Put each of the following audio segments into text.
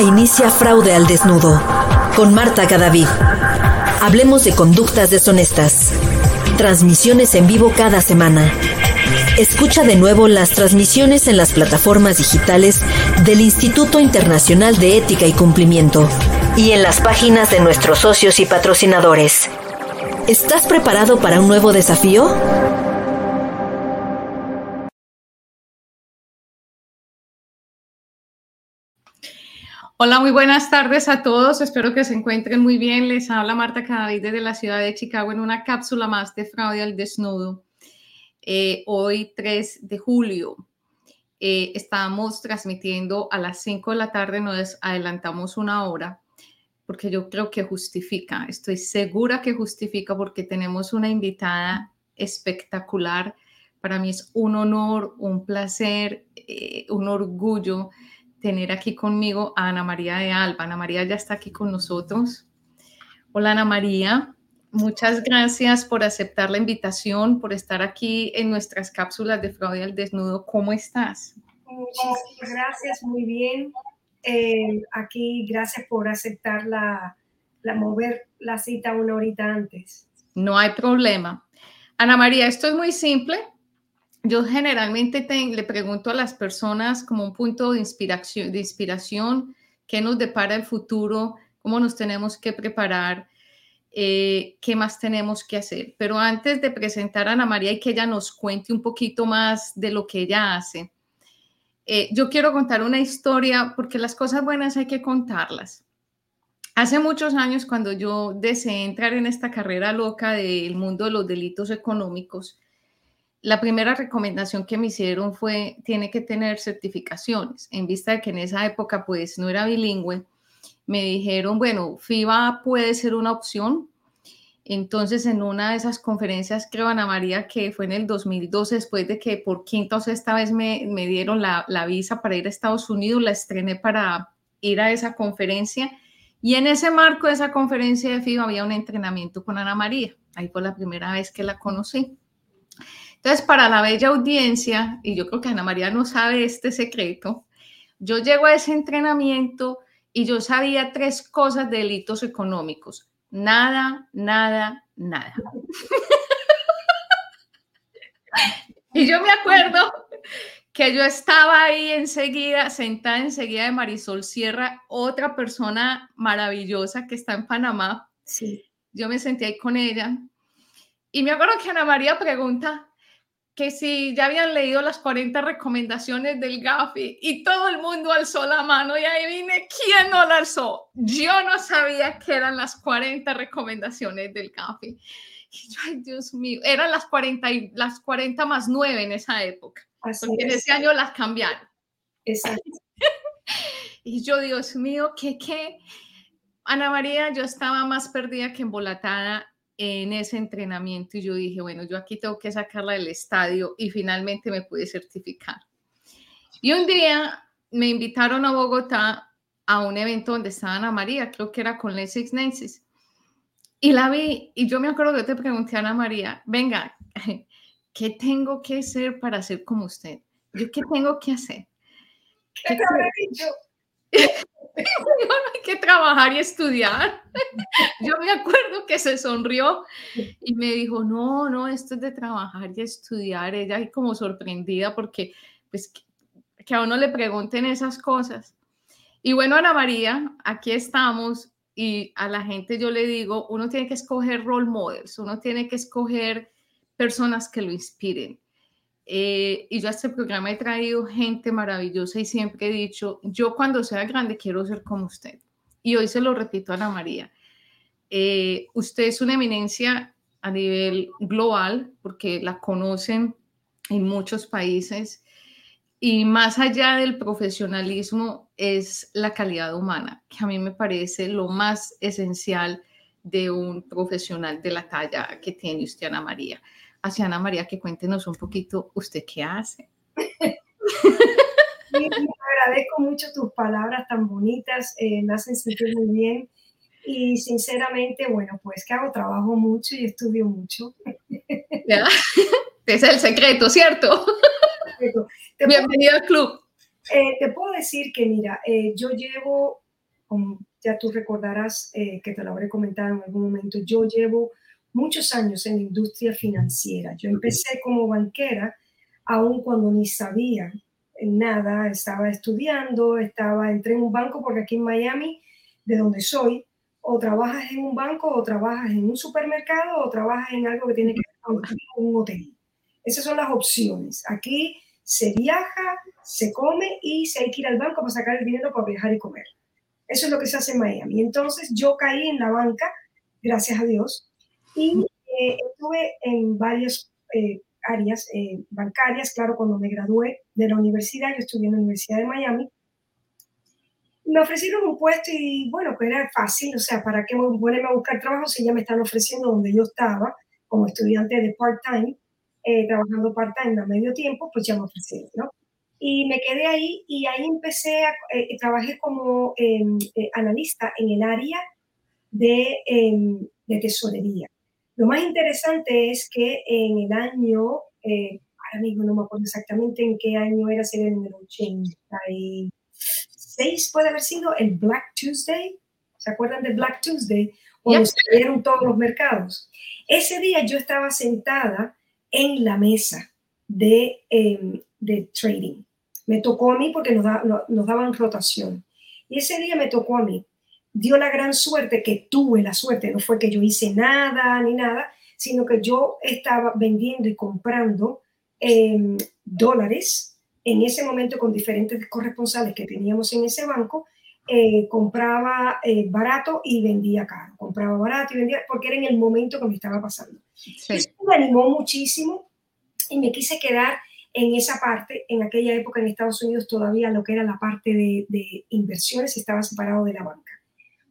Inicia Fraude al Desnudo con Marta Cadavid. Hablemos de conductas deshonestas. Transmisiones en vivo cada semana. Escucha de nuevo las transmisiones en las plataformas digitales del Instituto Internacional de Ética y Cumplimiento y en las páginas de nuestros socios y patrocinadores. ¿Estás preparado para un nuevo desafío? Hola, muy buenas tardes a todos. Espero que se encuentren muy bien. Les habla Marta Cadavid desde la ciudad de Chicago en una cápsula más de fraude al desnudo. Eh, hoy 3 de julio eh, estamos transmitiendo a las 5 de la tarde, nos adelantamos una hora porque yo creo que justifica, estoy segura que justifica porque tenemos una invitada espectacular. Para mí es un honor, un placer, eh, un orgullo tener aquí conmigo a Ana María de Alba. Ana María ya está aquí con nosotros. Hola Ana María, muchas gracias por aceptar la invitación, por estar aquí en nuestras cápsulas de fraude al desnudo. ¿Cómo estás? Muchísimas gracias, muy bien. Eh, aquí, gracias por aceptar la, la mover la cita una horita antes. No hay problema. Ana María, esto es muy simple yo generalmente le pregunto a las personas como un punto de inspiración, de inspiración, qué nos depara el futuro, cómo nos tenemos que preparar, eh, qué más tenemos que hacer. Pero antes de presentar a Ana María y que ella nos cuente un poquito más de lo que ella hace, eh, yo quiero contar una historia porque las cosas buenas hay que contarlas. Hace muchos años, cuando yo deseé entrar en esta carrera loca del mundo de los delitos económicos, la primera recomendación que me hicieron fue, tiene que tener certificaciones. En vista de que en esa época pues no era bilingüe, me dijeron, bueno, FIBA puede ser una opción. Entonces, en una de esas conferencias, creo, Ana María, que fue en el 2012, después de que por quinta o sexta vez me, me dieron la, la visa para ir a Estados Unidos, la estrené para ir a esa conferencia. Y en ese marco de esa conferencia de FIBA había un entrenamiento con Ana María. Ahí fue la primera vez que la conocí. Entonces, para la bella audiencia, y yo creo que Ana María no sabe este secreto, yo llego a ese entrenamiento y yo sabía tres cosas de delitos económicos. Nada, nada, nada. y yo me acuerdo que yo estaba ahí enseguida, sentada enseguida de Marisol Sierra, otra persona maravillosa que está en Panamá. Sí. Yo me senté ahí con ella. Y me acuerdo que Ana María pregunta, que si ya habían leído las 40 recomendaciones del GAFI y todo el mundo alzó la mano y ahí vine, ¿quién no la alzó? Yo no sabía que eran las 40 recomendaciones del GAFI. Y yo, ay Dios mío, eran las 40, y, las 40 más 9 en esa época, porque en ese año las cambiaron. Exacto. y yo, Dios mío, ¿qué, qué? Ana María, yo estaba más perdida que embolatada en ese entrenamiento y yo dije, bueno, yo aquí tengo que sacarla del estadio y finalmente me pude certificar. Y un día me invitaron a Bogotá a un evento donde estaba Ana María, creo que era con Les Six Nations. Y la vi y yo me acuerdo que yo te pregunté a Ana María, venga, ¿qué tengo que hacer para ser como usted? ¿Yo qué tengo que hacer? ¿Qué, te habré dicho? Hay que trabajar y estudiar. Yo me acuerdo que se sonrió y me dijo, no, no, esto es de trabajar y estudiar. Ella como sorprendida porque pues que, a uno le pregunten esas cosas. Y bueno, Ana María, aquí estamos y a la gente yo le digo, uno tiene que escoger role models, uno tiene que escoger personas que lo inspiren. Eh, y yo a este programa he traído gente maravillosa y siempre he dicho, yo cuando sea grande quiero ser como usted. Y hoy se lo repito a Ana María. Eh, usted es una eminencia a nivel global porque la conocen en muchos países y más allá del profesionalismo es la calidad humana, que a mí me parece lo más esencial de un profesional de la talla que tiene usted, Ana María hacia Ana María, que cuéntenos un poquito usted qué hace. me agradezco mucho tus palabras tan bonitas, eh, me hacen sentir muy bien. Y sinceramente, bueno, pues que hago trabajo mucho y estudio mucho. ¿Ya? Es el secreto, ¿cierto? Bienvenido al club. Eh, te puedo decir que, mira, eh, yo llevo, como ya tú recordarás que te lo habré comentado en algún momento, yo llevo muchos años en la industria financiera. Yo empecé como banquera, aun cuando ni sabía nada, estaba estudiando, estaba, entré en un banco porque aquí en Miami, de donde soy, o trabajas en un banco, o trabajas en un supermercado, o trabajas en algo que tiene que ver con un hotel. Esas son las opciones. Aquí se viaja, se come y se hay que ir al banco para sacar el dinero para viajar y comer. Eso es lo que se hace en Miami. Entonces yo caí en la banca, gracias a Dios, y eh, estuve en varias eh, áreas eh, bancarias. Claro, cuando me gradué de la universidad, yo estudié en la Universidad de Miami, me ofrecieron un puesto y bueno, pues era fácil, o sea, ¿para qué ponerme a buscar trabajo si ya me están ofreciendo donde yo estaba como estudiante de part-time, eh, trabajando part-time a medio tiempo, pues ya me ofrecieron, ¿no? Y me quedé ahí y ahí empecé a, eh, trabajé como em, eh, analista en el área de, em, de, tesorería. Lo más interesante es que en el año, ahora mismo no me acuerdo exactamente en qué año era, sería en el 80 y puede haber sido el Black Tuesday. ¿Se acuerdan de Black Tuesday? Cuando se abrieron todos los mercados. Ese día yo estaba sentada en la mesa de, em, de trading. Me tocó a mí porque nos, nos daban rotación. Y ese día me tocó a mí. Dio la gran suerte que tuve la suerte. No fue que yo hice nada ni nada, sino que yo estaba vendiendo y comprando eh, dólares en ese momento con diferentes corresponsales que teníamos en ese banco, eh, compraba eh, barato y vendía caro. Compraba barato y vendía porque era en el momento que me estaba pasando. Eso me animó muchísimo y me quise quedar en esa parte. En aquella época en Estados Unidos todavía lo que era la parte de, de inversiones estaba separado de la banca.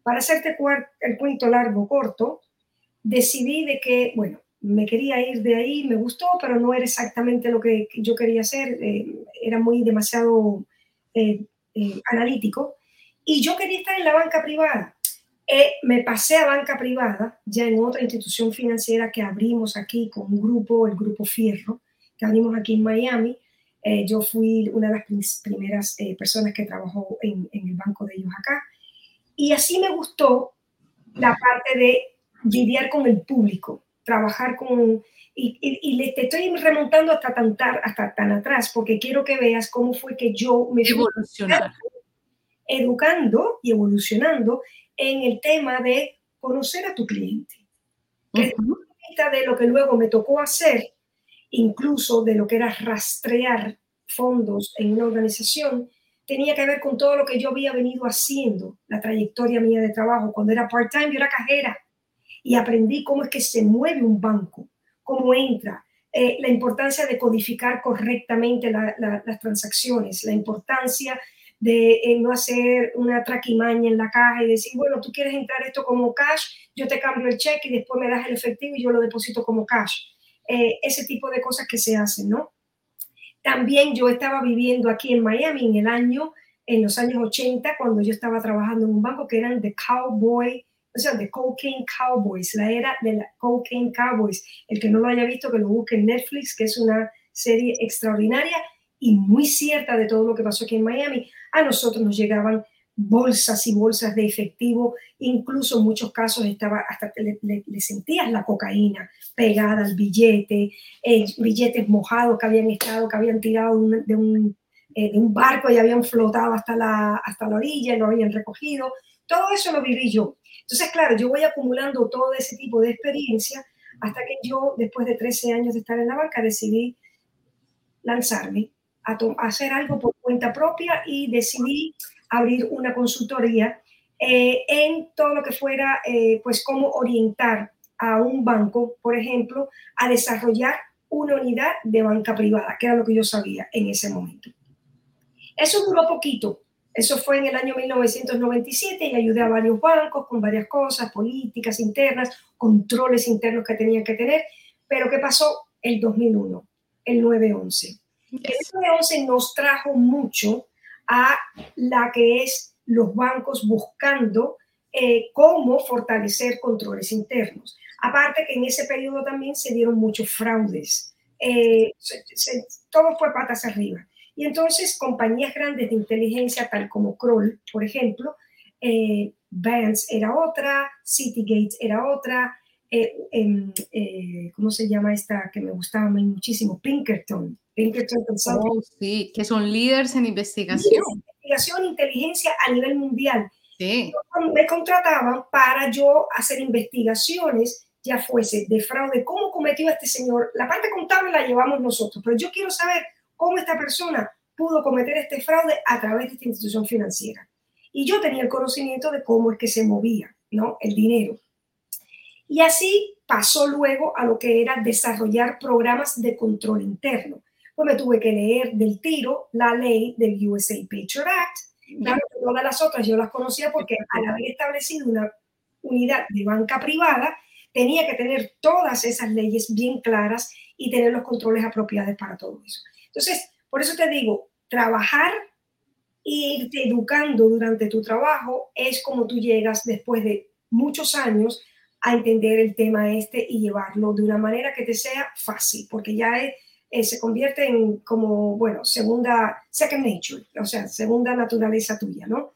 Para hacerte el cuento largo, corto, decidí de que, bueno, me quería ir de ahí, me gustó, pero no era exactamente lo que yo quería hacer, eh, era muy demasiado eh, eh, analítico. Y yo quería estar en la banca privada. me pasé a banca privada, ya en otra institución financiera que abrimos aquí con un grupo, el Grupo Fierro, que abrimos aquí en Miami. yo fui una de las primeras personas que trabajó en, en el banco de ellos acá. Y así me gustó la parte de lidiar con el público, trabajar con... Y, y, te estoy remontando hasta tan, hasta tan atrás porque quiero que veas cómo fue que yo me fui educando y evolucionando en el tema de conocer a tu cliente. Que de lo que luego me tocó hacer, incluso de lo que era rastrear fondos en una organización, tenía que ver con todo lo que yo había venido haciendo, la trayectoria mía de trabajo. Cuando era part-time, yo era cajera y aprendí cómo es que se mueve un banco, cómo entra, eh, la importancia de codificar correctamente las transacciones, la importancia de eh, no hacer una traquimaña en la caja y decir, bueno, tú quieres entrar esto como cash, yo te cambio el cheque y después me das el efectivo y yo lo deposito como cash. Eh, ese tipo de cosas que se hacen, ¿no? También yo estaba viviendo aquí en Miami en el año, en los años 80, cuando yo estaba trabajando en un banco que eran The Cowboy o sea, de Cocaine Cowboys, la era de la Cocaine Cowboys. El que no lo haya visto, que lo busque en Netflix, que es una serie extraordinaria y muy cierta de todo lo que pasó aquí en Miami. A nosotros nos llegaban bolsas y bolsas de efectivo, incluso en muchos casos estaba hasta le, le, sentías la cocaína pegada al billete, eh, billetes mojados que habían estado, que habían tirado de un, eh, de un barco y habían flotado hasta la, hasta la orilla y lo habían recogido. Todo eso lo viví yo. Entonces, claro, yo voy acumulando todo ese tipo de experiencia hasta que yo, después de 13 años de estar en la banca, decidí lanzarme a, hacer algo por cuenta propia y decidí abrir una consultoría eh, en todo lo que fuera, eh, pues, cómo orientar a un banco, por ejemplo, a desarrollar una unidad de banca privada, que era lo que yo sabía en ese momento. Eso duró poquito, eso fue en el año 1997 y ayudé a varios bancos con varias cosas, políticas internas, controles internos que tenían que tener. Pero ¿qué pasó? El 2001, el 911. El 911 nos trajo mucho a la que es los bancos buscando eh, cómo fortalecer controles internos. Aparte que en ese periodo también se dieron muchos fraudes. Eh, todo fue patas arriba. Y entonces compañías grandes de inteligencia, tal como Kroll, por ejemplo, eh, era otra, Citygate era otra, eh, em, eh, ¿cómo se llama esta que me gustaba muchísimo? Pinkerton. Pinkerton oh, sí, que son líderes en investigación. investigación, inteligencia a nivel mundial. Sí. Me contrataban para yo hacer investigaciones, ya fuese de fraude, cómo cometió este señor. La parte contable la llevamos nosotros, pero yo quiero saber cómo esta persona pudo cometer este fraude a través de esta institución financiera. Y yo tenía el conocimiento de cómo es que se movía ¿no? el dinero. Y así pasó luego a lo que era desarrollar programas de control interno. Pues me tuve que leer del tiro la ley del USA Patriot Act. Claro, todas las otras yo las conocía porque al haber establecido una unidad de banca privada, tenía que tener todas esas leyes bien claras y tener los controles apropiados para todo eso. Entonces, por eso te digo, trabajar e irte educando durante tu trabajo es como tú llegas después de muchos años a entender el tema este y llevarlo de una manera que te sea fácil, porque ya se convierte en como, bueno, segunda, second nature, o sea, segunda naturaleza tuya, ¿no?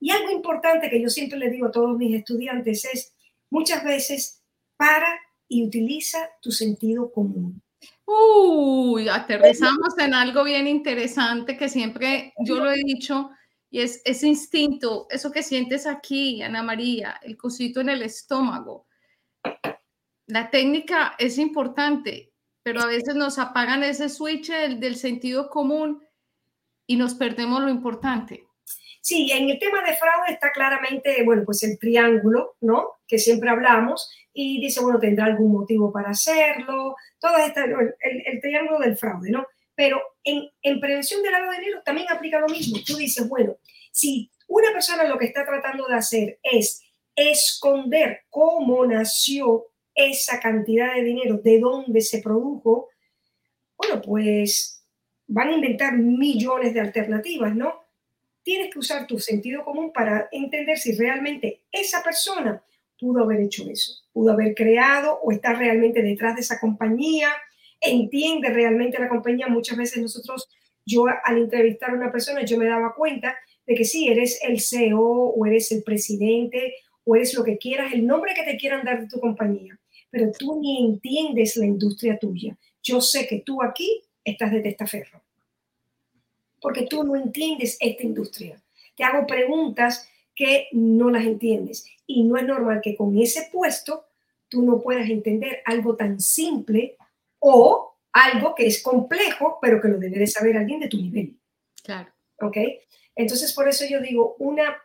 Y algo importante que yo siempre le digo a todos mis estudiantes es, muchas veces, para y utiliza tu sentido común. Uy, aterrizamos en algo bien interesante que siempre yo lo he dicho y es ese instinto, eso que sientes aquí, Ana María, el cosito en el estómago. La técnica es importante, pero a veces nos apagan ese switch del, sentido común y nos perdemos lo importante. Sí, en el tema de fraude está claramente, bueno, pues el triángulo, ¿no? Que siempre hablamos y dice, bueno, tendrá algún motivo para hacerlo, todo este, el, el, triángulo del fraude, ¿no? Pero en, en prevención del lavado de dinero también aplica lo mismo. Tú dices, bueno, si una persona lo que está tratando de hacer es esconder cómo nació esa cantidad de dinero, de dónde se produjo, bueno, pues van a inventar millones de alternativas, ¿no? Tienes que usar tu sentido común para entender si realmente esa persona pudo haber hecho eso, pudo haber creado o está realmente detrás de esa compañía, entiende realmente la compañía. Muchas veces nosotros, yo al entrevistar a una persona, yo me daba cuenta de que sí, eres el CEO o eres el presidente o eres lo que quieras, el nombre que te quieran dar de tu compañía, pero tú ni entiendes la industria tuya. Yo sé que tú aquí estás de testaferro porque tú no entiendes esta industria. Te hago preguntas que no las entiendes y no es normal que con ese puesto tú no puedas entender algo tan simple o algo que es complejo, pero que lo debe de saber alguien de tu nivel. Claro. ¿Ok? Entonces, por eso yo digo, una,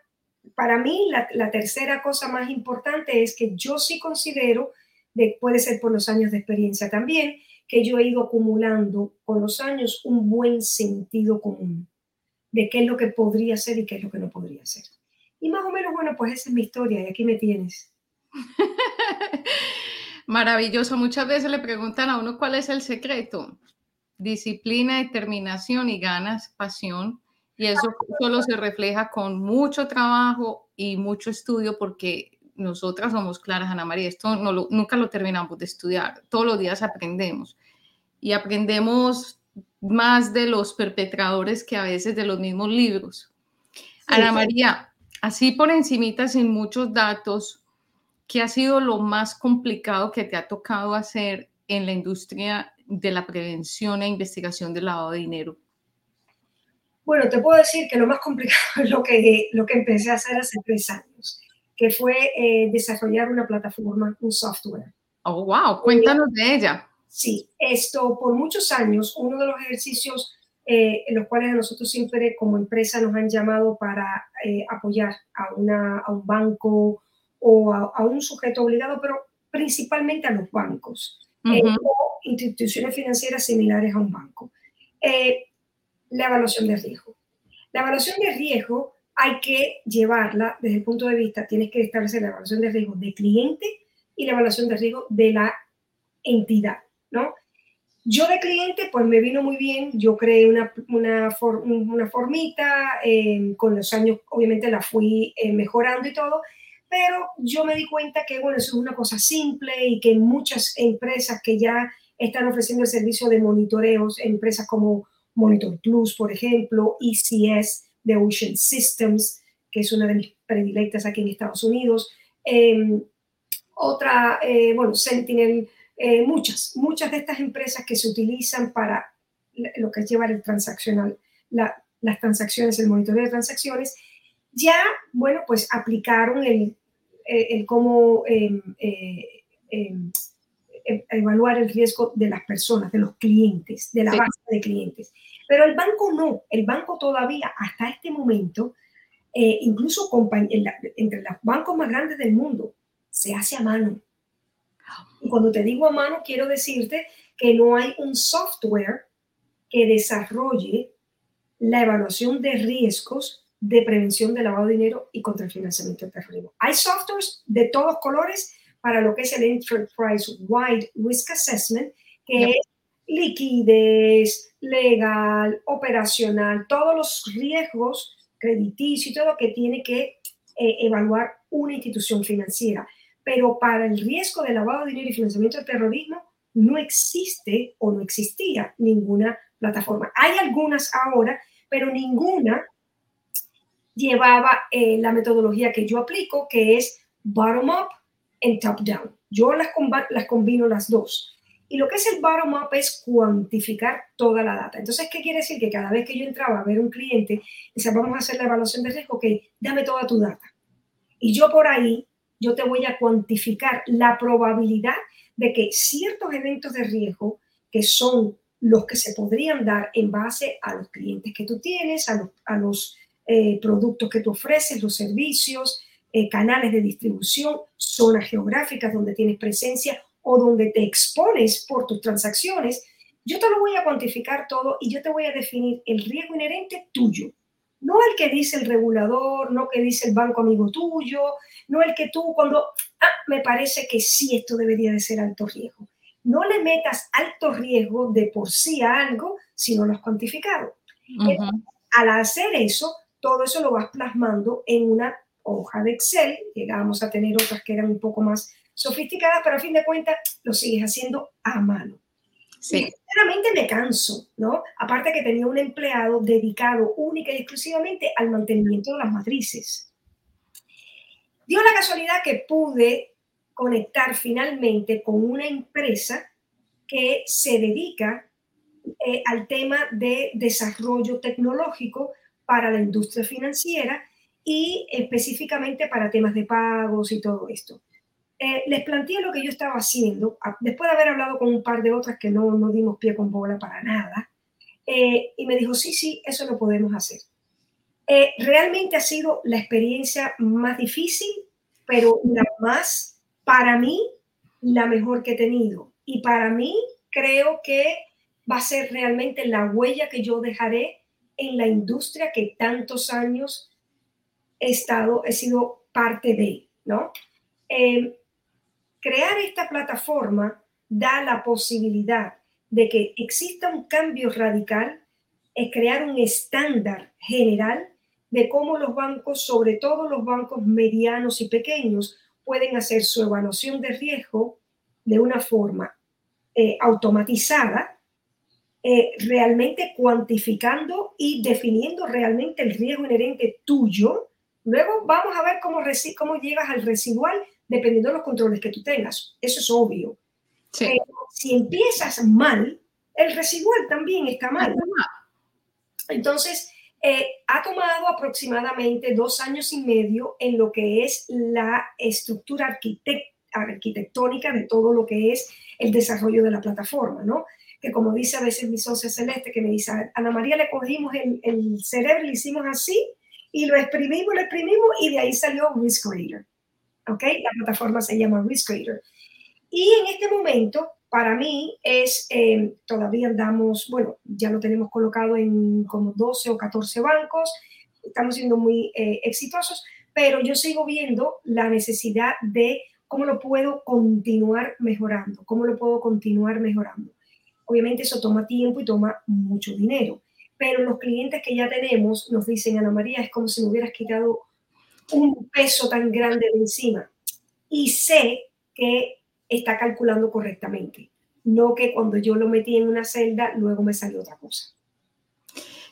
para mí la, la tercera cosa más importante es que yo sí considero, de, puede ser por los años de experiencia también, que yo he ido acumulando con los años un buen sentido común de qué es lo que podría ser y qué es lo que no podría ser. Y más o menos, bueno, pues esa es mi historia y aquí me tienes. Maravilloso. Muchas veces le preguntan a uno cuál es el secreto. Disciplina, determinación y ganas, pasión. Y eso solo se refleja con mucho trabajo y mucho estudio porque nosotras somos claras, Ana María, esto no nunca lo terminamos de estudiar, todos los días aprendemos y aprendemos más de los perpetradores que a veces de los mismos libros. Ana María, así por encimita, sin muchos datos, ¿qué ha sido lo más complicado que te ha tocado hacer en la industria de la prevención e investigación del lavado de dinero? Bueno, te puedo decir que lo más complicado es lo que, lo que empecé a hacer hace tres años que fue eh, desarrollar una plataforma, un software. Oh, wow, cuéntanos de ella. Sí, esto por muchos años, uno de los ejercicios eh, en los cuales a nosotros siempre como empresa nos han llamado para eh, apoyar a, una, a un banco o a, un sujeto obligado, pero principalmente a los bancos o instituciones financieras similares a un banco. la evaluación de riesgo. La evaluación de riesgo hay que llevarla desde el punto de vista, tienes que establecer la evaluación de riesgo de cliente y la evaluación de riesgo de la entidad, ¿no? Yo de cliente, pues me vino muy bien, yo creé una, una, una formita, eh, con los años obviamente la fui eh, mejorando y todo, pero yo me di cuenta que, bueno, eso es una cosa simple y que muchas empresas que ya están ofreciendo el servicio de monitoreos, empresas como Monitor Plus, por ejemplo, ECS de Ocean Systems, que es una de mis predilectas aquí en Estados Unidos. Em, otra, eh, bueno, Sentinel, eh, muchas, muchas de estas empresas que se utilizan para lo que es llevar el transaccional, las transacciones, el monitoreo de transacciones, ya, bueno, pues aplicaron el, el cómo em, em, evaluar el riesgo de las personas, de los clientes, de la base de clientes. Pero el banco no, el banco todavía hasta este momento, eh, incluso entre los bancos más grandes del mundo, se hace a mano. Y cuando te digo a mano, quiero decirte que no hay un software que desarrolle la evaluación de riesgos de prevención de lavado de dinero y contra el financiamiento del terrorismo. Hay softwares de todos colores para lo que es el Enterprise Wide Risk Assessment, que es liquidez, legal, operacional, todos los riesgos crediticios y todo lo que tiene que eh, evaluar una institución financiera. Pero para el riesgo de lavado de dinero y financiamiento del terrorismo no existe o no existía ninguna plataforma. Hay algunas ahora, pero ninguna llevaba eh, la metodología que yo aplico, que es bottom-up en top-down. Yo las, las combino las dos. Y lo que es el bottom-up es cuantificar toda la data. Entonces, ¿qué quiere decir? Que cada vez que yo entraba a ver un cliente, decía, vamos a hacer la evaluación de riesgo, ok, dame toda tu data. Y yo por ahí, yo te voy a cuantificar la probabilidad de que ciertos eventos de riesgo, que son los que se podrían dar en base a los clientes que tú tienes, a los, a los eh, productos que tú ofreces, los servicios, eh, canales de distribución, zonas geográficas donde tienes presencia o donde te expones por tus transacciones, yo te lo voy a cuantificar todo y yo te voy a definir el riesgo inherente tuyo. No el que dice el regulador, no el que dice el banco amigo tuyo, no el que tú cuando, ah, me parece que sí, esto debería de ser alto riesgo. No le metas alto riesgo de por sí a algo si no lo has cuantificado. al hacer eso, todo eso lo vas plasmando en una hoja de Excel, llegábamos a tener otras que eran un poco más sofisticadas, pero a fin de cuentas lo sigues haciendo a mano. Sí. sinceramente me canso, ¿no? Aparte que tenía un empleado dedicado única y exclusivamente al mantenimiento de las matrices. Dio la casualidad que pude conectar finalmente con una empresa que se dedica eh, al tema de desarrollo tecnológico para la industria financiera y específicamente para temas de pagos y todo esto. Eh, les planteé lo que yo estaba haciendo, después de haber hablado con un par de otras que no, no dimos pie con bola para nada, eh, y me dijo, sí, sí, eso lo podemos hacer. Eh, realmente ha sido la experiencia más difícil, pero la más, para mí, la mejor que he tenido. Y para mí, creo que va a ser realmente la huella que yo dejaré en la industria que tantos años he estado, he sido parte de, ¿no? Eh, crear esta plataforma da la posibilidad de que exista un cambio radical, es crear un estándar general de cómo los bancos, sobre todo los bancos medianos y pequeños, pueden hacer su evaluación de riesgo de una forma eh, automatizada, eh, realmente cuantificando y definiendo realmente el riesgo inherente tuyo Luego vamos a ver cómo, cómo llegas al residual dependiendo de los controles que tú tengas. Eso es obvio. Pero si empiezas mal, el residual también está mal. Entonces, eh, ha tomado aproximadamente dos años y medio en lo que es la estructura arquitectónica de todo lo que es el desarrollo de la plataforma, ¿no? Que como dice a veces mi socia Celeste, que me dice, a Ana María le cogimos el, el cerebro le hicimos así y lo exprimimos, lo exprimimos y de ahí salió Risk Creator. ¿Ok? La plataforma se llama Risk Creator. Y en este momento, para mí, es, eh, todavía andamos, bueno, ya lo tenemos colocado en como 12 o 14 bancos, estamos siendo muy eh, exitosos, pero yo sigo viendo la necesidad de cómo lo puedo continuar mejorando, cómo lo puedo continuar mejorando. Obviamente eso toma tiempo y toma mucho dinero pero los clientes que ya tenemos nos dicen, Ana María, es como si me hubieras quitado un peso tan grande de encima. Y sé que está calculando correctamente, no que cuando yo lo metí en una celda, luego me salió otra cosa.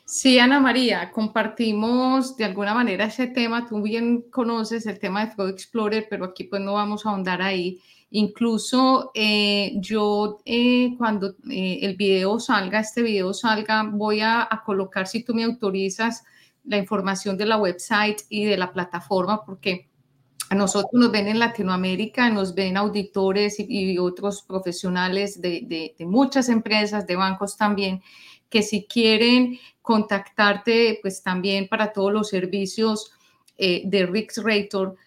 Sí, Ana María, compartimos de alguna manera ese tema. Tú bien conoces el tema de Flow Explorer, pero aquí pues no vamos a ahondar ahí. Incluso eh, yo eh, cuando eh, el video salga, este video salga, voy a, colocar, si tú me autorizas, la información de la website y de la plataforma, porque a nosotros nos ven en Latinoamérica, nos ven auditores y, otros profesionales de, muchas empresas, de bancos también, que si quieren contactarte, pues también para todos los servicios de Rix Rator,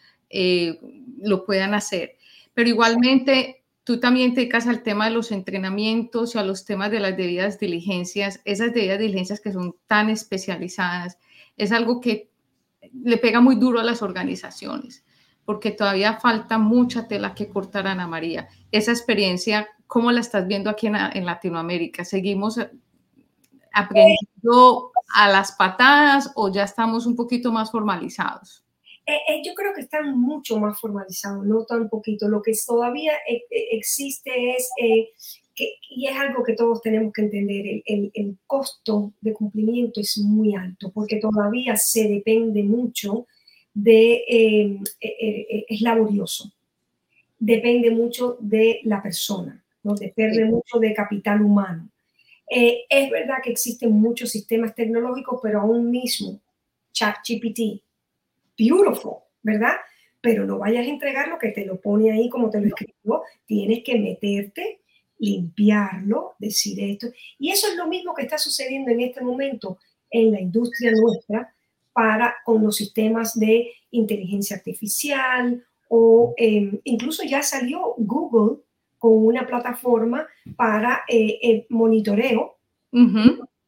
lo puedan hacer. Pero igualmente, tú también te dedicas al tema de los entrenamientos y a los temas de las debidas diligencias, esas debidas diligencias que son tan especializadas, es algo que le pega muy duro a las organizaciones, porque todavía falta mucha tela que cortar, Ana María. Esa experiencia, ¿cómo la estás viendo aquí en, en Latinoamérica? ¿Seguimos aprendiendo a las patadas o ya estamos un poquito más formalizados? Eh, eh, yo creo que están mucho más formalizados, no tan poquito. Lo que todavía eh, existe es, que, y es algo que todos tenemos que entender, el, el, costo de cumplimiento es muy alto porque todavía se depende mucho de, es laborioso, depende mucho de la persona, ¿no? depende mucho de capital humano. Eh, es verdad que existen muchos sistemas tecnológicos, pero aún mismo, ChatGPT, beautiful, ¿verdad? Pero no vayas a entregar lo que te lo pone ahí como te lo escribo, tienes que meterte, limpiarlo, decir esto. Y eso es lo mismo que está sucediendo en este momento en la industria nuestra para con los sistemas de inteligencia artificial o eh, incluso ya salió Google con una plataforma para eh, el monitoreo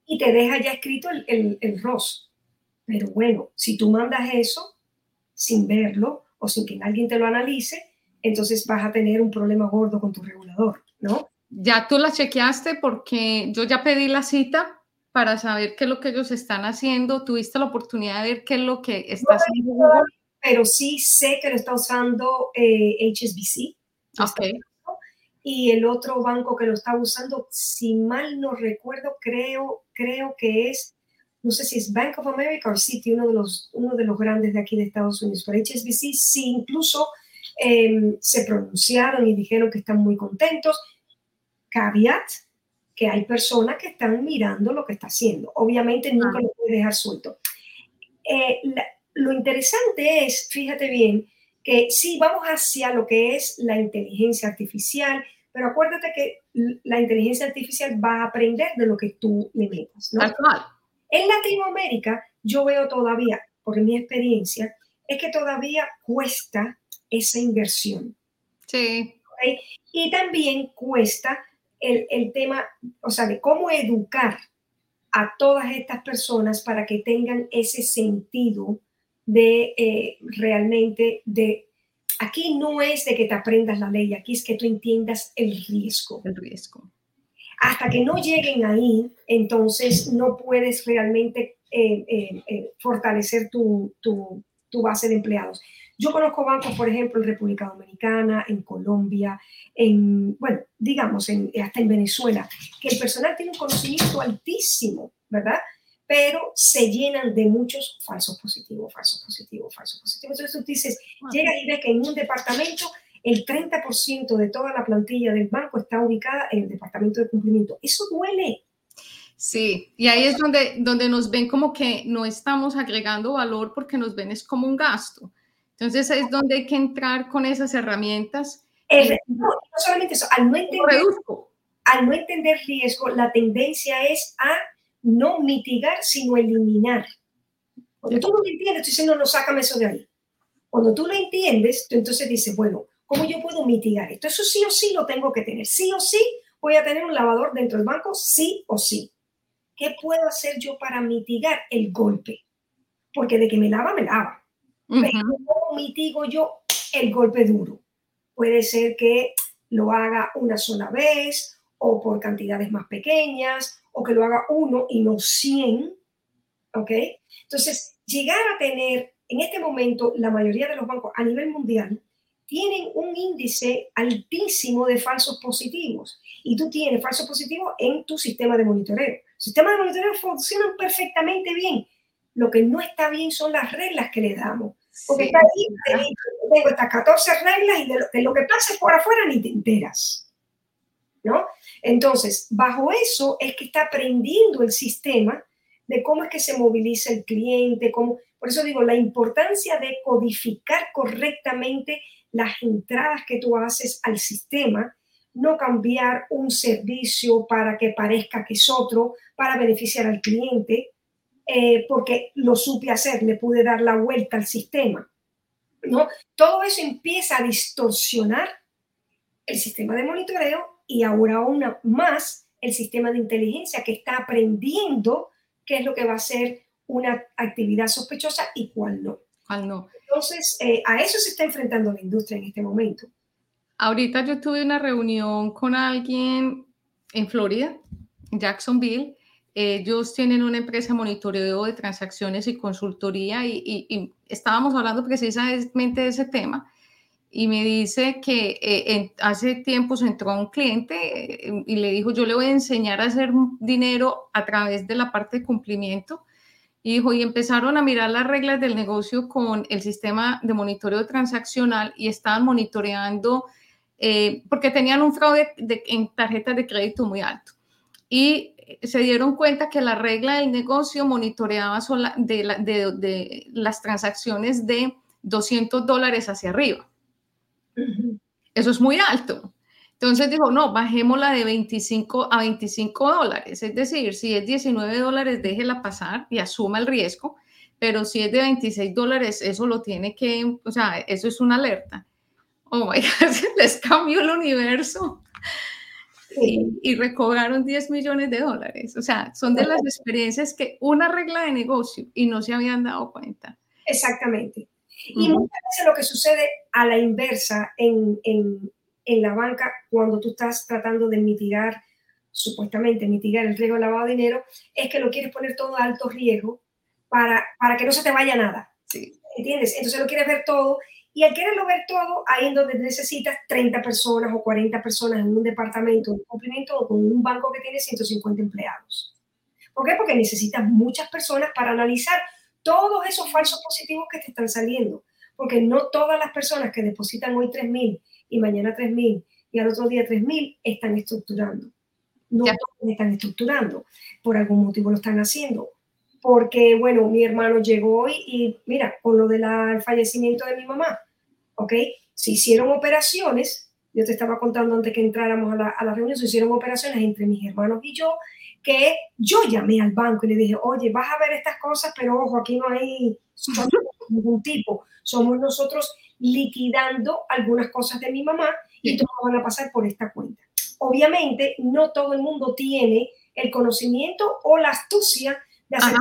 y te deja ya escrito el, el, el, ROS. Pero bueno, si tú mandas eso sin verlo o sin que alguien te lo analice, entonces vas a tener un problema gordo con tu regulador, ¿no? Ya tú la chequeaste porque yo ya pedí la cita para saber qué es lo que ellos están haciendo. ¿Tuviste la oportunidad de ver qué es lo que está haciendo Pero sí sé que lo está usando eh, HSBC. Ok y el otro banco que lo está usando, si mal no recuerdo, creo, creo que es, no sé si es Bank of America o Citi, uno de los, uno de los grandes de aquí de Estados Unidos. Pero HSBC sí incluso eh, se pronunciaron y dijeron que están muy contentos. Caveat, que hay personas que están mirando lo que está haciendo. Obviamente nunca lo puede dejar suelto. Eh, la, lo interesante es, fíjate bien, que sí, vamos hacia lo que es la inteligencia artificial, pero acuérdate que la inteligencia artificial va a aprender de lo que tú le metas. ¿no? En Latinoamérica, yo veo todavía, por mi experiencia, es que todavía cuesta esa inversión. Sí. ¿Okay? Y también cuesta el, el, tema, o sea, de cómo educar a todas estas personas para que tengan ese sentido de eh, realmente de aquí no es de que te aprendas la ley, aquí es que tú entiendas el riesgo. El riesgo. Hasta que no lleguen ahí, entonces no puedes realmente eh, eh, eh, fortalecer tu, tu, tu, base de empleados. Yo conozco bancos, por ejemplo, en República Dominicana, en Colombia, en, bueno, digamos, en, hasta en Venezuela, que el personal tiene un conocimiento altísimo, ¿verdad? pero se llenan de muchos falsos positivos, falsos positivos, falsos positivos. Entonces tú dices, llega y ves que en un departamento el 30% de toda la plantilla del banco está ubicada en el departamento de cumplimiento. Eso duele. Sí, y ahí es donde, donde nos ven como que no estamos agregando valor porque nos ven es como un gasto. Entonces es donde hay que entrar con esas herramientas. Eh, no, no, solamente eso, al no, entender, al no entender riesgo, la tendencia es a no mitigar, sino eliminar. Cuando tú no lo entiendes, dices, no, no, sácame eso de ahí. Cuando tú lo entiendes, tú entonces dices, bueno, ¿cómo yo puedo mitigar esto? Eso sí o sí lo tengo que tener. Sí o sí voy a tener un lavador dentro del banco, sí o sí. ¿Qué puedo hacer yo para mitigar el golpe? Porque de que me lava, me lava. Pero ¿cómo mitigo yo el golpe duro? Puede ser que lo haga una sola vez o por cantidades más pequeñas o que lo haga uno y no 100, ¿ok? Entonces, llegar a tener, en este momento, la mayoría de los bancos a nivel mundial tienen un índice altísimo de falsos positivos y tú tienes falsos positivos en tu sistema de monitoreo. sistemas de monitoreo funcionan perfectamente bien. Lo que no está bien son las reglas que le damos. Porque está ahí, tengo estas 14 reglas y de lo, de lo que pasa por afuera ni te enteras. ¿No? Entonces, bajo eso es que está aprendiendo el sistema de cómo es que se moviliza el cliente, cómo, por eso digo, la importancia de codificar correctamente las entradas que tú haces al sistema, no cambiar un servicio para que parezca que es otro, para beneficiar al cliente, eh, porque lo supe hacer, le pude dar la vuelta al sistema. ¿no? Todo eso empieza a distorsionar el sistema de monitoreo y ahora aún más el sistema de inteligencia que está aprendiendo qué es lo que va a ser una actividad sospechosa y cuál no. ¿Cuál no? Entonces, eh, a eso se está enfrentando la industria en este momento. Ahorita yo tuve una reunión con alguien en Florida, Jacksonville. Ellos tienen una empresa de monitoreo de transacciones y consultoría y, y estábamos hablando precisamente de ese tema y me dice que eh, hace tiempos entró un cliente eh, y le dijo, yo le voy a enseñar a hacer dinero a través de la parte de cumplimiento. Y dijo, y empezaron a mirar las reglas del negocio con el sistema de monitoreo transaccional y estaban monitoreando, eh, porque tenían un fraude en tarjetas de crédito muy alto. Y se dieron cuenta que la regla del negocio monitoreaba sola de, de, de las transacciones de 200 dólares hacia arriba. Eso es muy alto. Entonces dijo, no, bajémosla de 25 a 25 dólares. Es decir, si es 19 dólares, déjela pasar y asuma el riesgo. Pero si es de 26 dólares, eso lo tiene que, o sea, eso es una alerta. Oh my God, les cambió el universo. Y, y, recobraron 10 millones de dólares. O sea, son de las experiencias que una regla de negocio y no se habían dado cuenta. Exactamente. Y muchas veces lo que sucede a la inversa en, en, en, la banca cuando tú estás tratando de mitigar, supuestamente mitigar el riesgo de lavado de dinero, es que lo quieres poner todo a alto riesgo para, para que no se te vaya nada. Sí. ¿Entiendes? Entonces lo quieres ver todo y al quererlo ver todo, ahí en donde necesitas 30 personas o 40 personas en un departamento de cumplimiento o con un banco que tiene 150 empleados. ¿Por qué? Porque necesitas muchas personas para analizar todos esos falsos positivos que te están saliendo, porque no todas las personas que depositan hoy 3.000 y mañana 3.000 y al otro día 3.000 están estructurando. No todos están estructurando, por algún motivo lo están haciendo. Porque, bueno, mi hermano llegó hoy y mira, con lo del fallecimiento de mi mamá, ¿ok? Se hicieron operaciones, yo te estaba contando antes que entráramos a la, a la reunión, se hicieron operaciones entre mis hermanos y yo que yo llamé al banco y le dije, oye, vas a ver estas cosas, pero ojo, aquí no hay ningún tipo. Somos nosotros liquidando algunas cosas de mi mamá y todos van a pasar por esta cuenta. Obviamente, no todo el mundo tiene el conocimiento o la astucia de hacer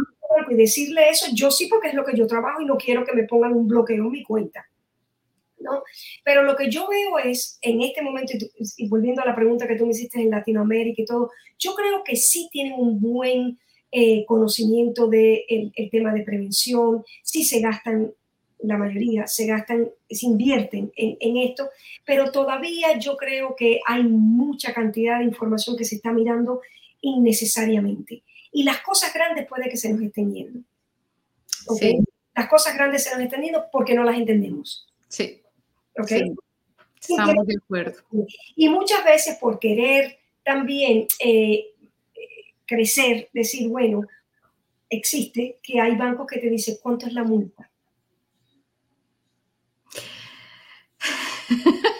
y decirle eso. Yo sí, porque es lo que yo trabajo y no quiero que me pongan un bloqueo en mi cuenta. ¿No? Pero lo que yo veo es, en este momento, y, volviendo a la pregunta que tú me hiciste en Latinoamérica y todo, yo creo que sí tienen un buen eh, conocimiento del de el tema de prevención, sí se gastan, la mayoría se gastan, se invierten en, en esto, pero todavía yo creo que hay mucha cantidad de información que se está mirando innecesariamente. Y las cosas grandes puede que se nos estén yendo. ¿okay? Las cosas grandes se nos están yendo porque no las entendemos. Sí. ¿Ok? estamos de acuerdo. Y muchas veces por querer también eh, crecer, decir, bueno, existe que hay bancos que te dicen cuánto es la multa.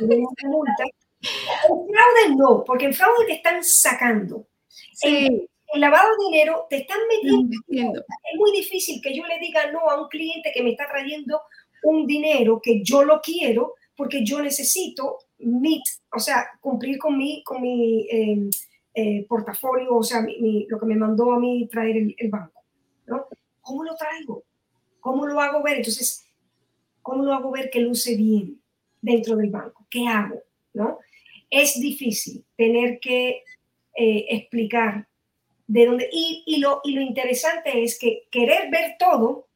multa. El fraude no, porque en fraude te están sacando. Sí. El, lavado de dinero te están metiendo. Es muy difícil que yo le diga no a un cliente que me está trayendo un dinero que yo lo quiero porque yo necesito meet, o sea, cumplir con mi, con mi em, eh, portafolio, o sea, lo que me mandó a mí traer el, banco. ¿no? ¿Cómo lo traigo? ¿Cómo lo hago ver? Entonces, ¿cómo lo hago ver que luce bien dentro del banco? ¿Qué hago? ¿No? Es difícil tener que eh, explicar de dónde. Y, y, lo, y lo interesante es que querer ver todo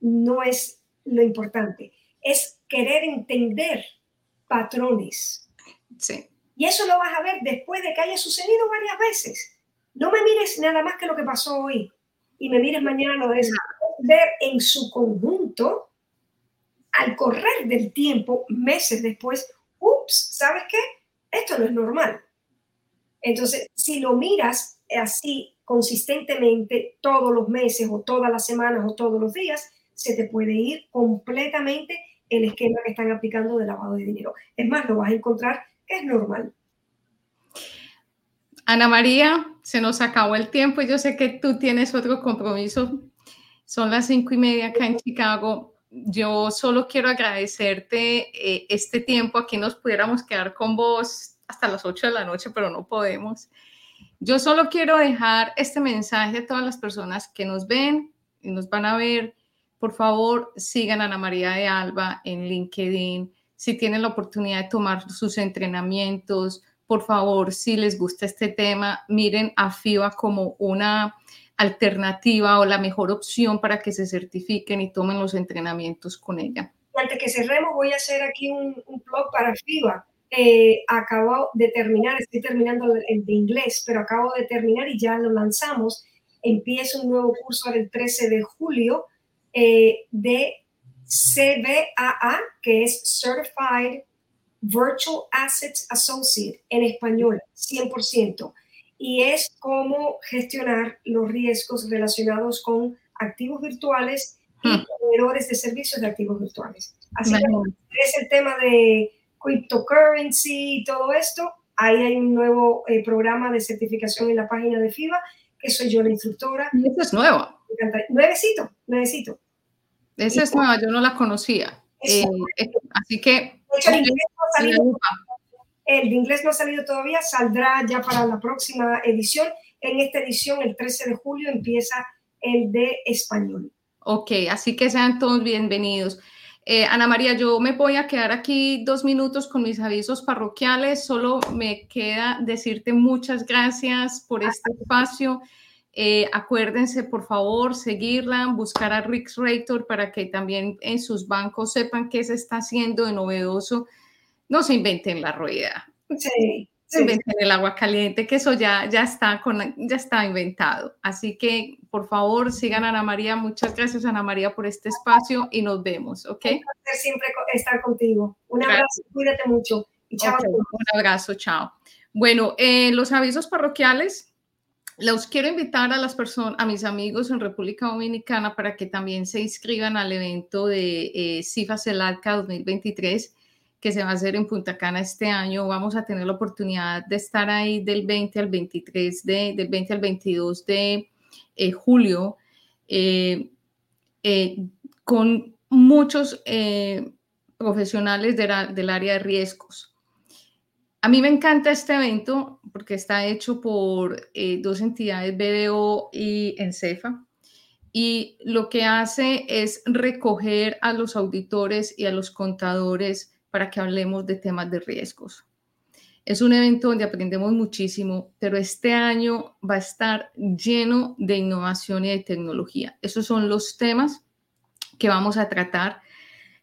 no es lo importante, es querer entender patrones. Sí. Y eso lo vas a ver después de que haya sucedido varias veces. No me mires nada más que lo que pasó hoy y me mires mañana lo de ver en su conjunto al correr del tiempo, meses después, ups, ¿sabes qué? Esto no es normal. Entonces, si lo miras así consistentemente todos los meses o todas las semanas o todos los días, se te puede ir completamente el esquema que están aplicando de lavado de dinero. Es más, lo vas a encontrar es normal. Ana María, se nos acabó el tiempo y yo sé que tú tienes otro compromiso. Son las cinco y media acá en Chicago. Yo solo quiero agradecerte eh, este tiempo. Aquí nos pudiéramos quedar con vos hasta las ocho de la noche, pero no podemos. Yo solo quiero dejar este mensaje a todas las personas que nos ven y nos van a ver. Por favor, sigan a Ana María de Alba en LinkedIn. Si tienen la oportunidad de tomar sus entrenamientos, por favor, si les gusta este tema, miren a FIBA como una alternativa o la mejor opción para que se certifiquen y tomen los entrenamientos con ella. Antes que cerremos, voy a hacer aquí un, blog para FIBA. Eh, acabo de terminar, estoy terminando el de inglés, pero acabo de terminar y ya lo lanzamos. Empiezo un nuevo curso el 13 de julio eh, de CBAA, que es Certified Virtual Assets Associate en español, 100%, y es cómo gestionar los riesgos relacionados con activos virtuales y hmm. proveedores de servicios de activos virtuales. Así que es el tema de cryptocurrency y todo esto. Ahí hay un nuevo eh, programa de certificación en la página de FIBA, que soy yo la instructora. Y eso es nuevo. Nuevecito, nuevecito. Esa es nueva, yo no la conocía. Eh, así que el de inglés no ha salido todavía, saldrá ya para la próxima edición. En esta edición, el 13 de julio, empieza el de español. Ok, así que sean todos bienvenidos. Eh, Ana María, yo me voy a quedar aquí dos minutos con mis avisos parroquiales. Solo me queda decirte muchas gracias por este espacio. Eh, acuérdense, por favor, seguirla, buscar a Rix Rator para que también en sus bancos sepan qué se está haciendo de novedoso. No se inventen la rueda. Sí, se inventen el agua caliente, que eso ya, ya, está con, ya está inventado. Así que, por favor, sigan a Ana María. Muchas gracias, Ana María, por este espacio y nos vemos, ¿ok? Un placer siempre estar contigo. Un abrazo, cuídate mucho. Y chao. un abrazo, chao. Bueno, eh, los avisos parroquiales los quiero invitar a las personas, a mis amigos en República Dominicana para que también se inscriban al evento de eh, CIFA CELACA 2023 que se va a hacer en Punta Cana este año. Vamos a tener la oportunidad de estar ahí del 20 al 23, de, del 20 al 22 de eh, julio, eh, con muchos profesionales del área de riesgos. A mí me encanta este evento porque está hecho por eh, dos entidades, BDO y Encefa, y lo que hace es recoger a los auditores y a los contadores para que hablemos de temas de riesgos. Es un evento donde aprendemos muchísimo, pero este año va a estar lleno de innovación y de tecnología. Esos son los temas que vamos a tratar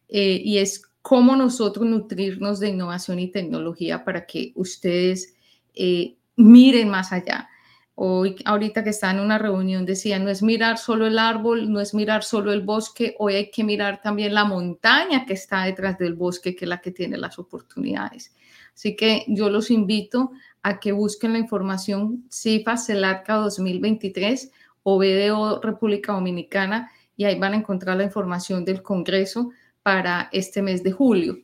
eh, y es cómo nosotros nutrirnos de innovación y tecnología para que ustedes eh, miren más allá. Hoy, ahorita que está en una reunión, decía, no es mirar solo el árbol, no es mirar solo el bosque, hoy hay que mirar también la montaña que está detrás del bosque, que es la que tiene las oportunidades. Así que yo los invito a que busquen la información CIFA CELARCA 2023 o BDO República Dominicana y ahí van a encontrar la información del Congreso para este mes de julio.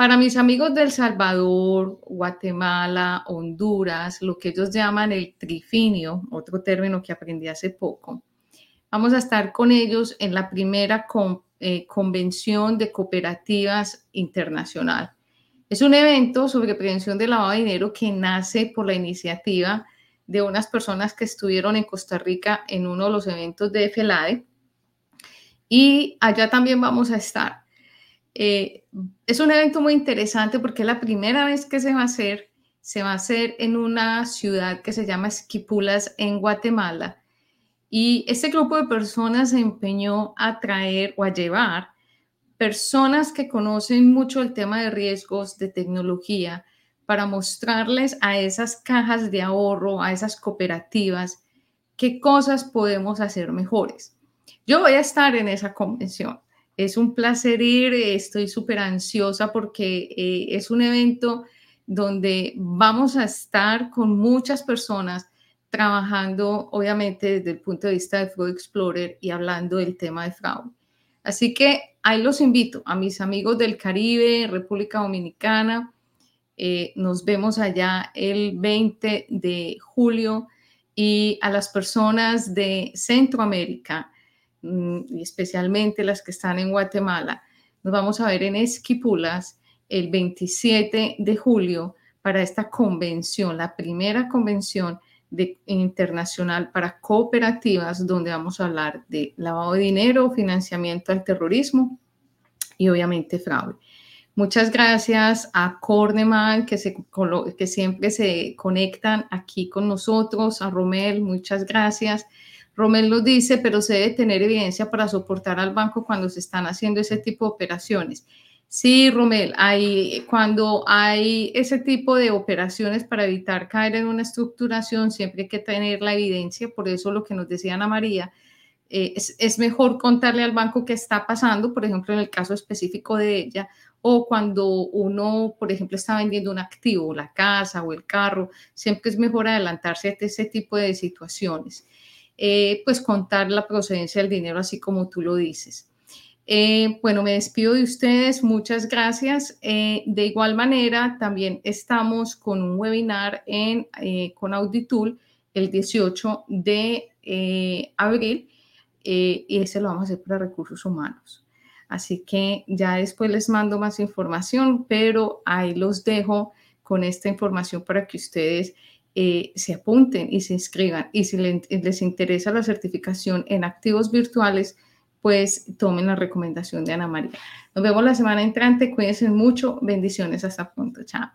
Para mis amigos del Salvador, Guatemala, Honduras, lo que ellos llaman el trifinio, otro término que aprendí hace poco, vamos a estar con ellos en la primera eh, convención de cooperativas internacional. Es un evento sobre prevención de lavado de dinero que nace por la iniciativa de unas personas que estuvieron en Costa Rica en uno de los eventos de FELADE y allá también vamos a estar. Eh, es un evento muy interesante porque es la primera vez que se va a hacer. Se va a hacer en una ciudad que se llama Esquipulas, en Guatemala. Y este grupo de personas se empeñó a traer o a llevar personas que conocen mucho el tema de riesgos de tecnología para mostrarles a esas cajas de ahorro, a esas cooperativas, qué cosas podemos hacer mejores. Yo voy a estar en esa convención. Es un placer ir, estoy súper ansiosa porque eh, es un evento donde vamos a estar con muchas personas trabajando, obviamente, desde el punto de vista de Fraud Explorer y hablando del tema de fraude. Así que ahí los invito a mis amigos del Caribe, República Dominicana. Eh, nos vemos allá el 20 de julio y a las personas de Centroamérica, y especialmente las que están en Guatemala, nos vamos a ver en Esquipulas el 27 de julio para esta convención, la primera convención de, internacional para cooperativas, donde vamos a hablar de lavado de dinero, financiamiento al terrorismo y obviamente fraude. Muchas gracias a Corneman, que, se, que siempre se conectan aquí con nosotros, a Romel, muchas gracias. Romel nos dice, pero se debe tener evidencia para soportar al banco cuando se están haciendo ese tipo de operaciones. Sí, Romel, cuando hay ese tipo de operaciones para evitar caer en una estructuración, siempre hay que tener la evidencia, por eso lo que nos decía Ana María, eh, es, es, mejor contarle al banco qué está pasando, por ejemplo, en el caso específico de ella, o cuando uno, por ejemplo, está vendiendo un activo, la casa o el carro, siempre es mejor adelantarse a ese tipo de situaciones. Eh, pues contar la procedencia del dinero así como tú lo dices. Eh, bueno, me despido de ustedes, muchas gracias. Eh, de igual manera, también estamos con un webinar en, con Auditool el 18 de abril y ese lo vamos a hacer para recursos humanos. Así que ya después les mando más información, pero ahí los dejo con esta información para que ustedes se apunten y se inscriban. Y si les interesa la certificación en activos virtuales, pues tomen la recomendación de Ana María. Nos vemos la semana entrante, cuídense mucho, bendiciones, hasta pronto, chao.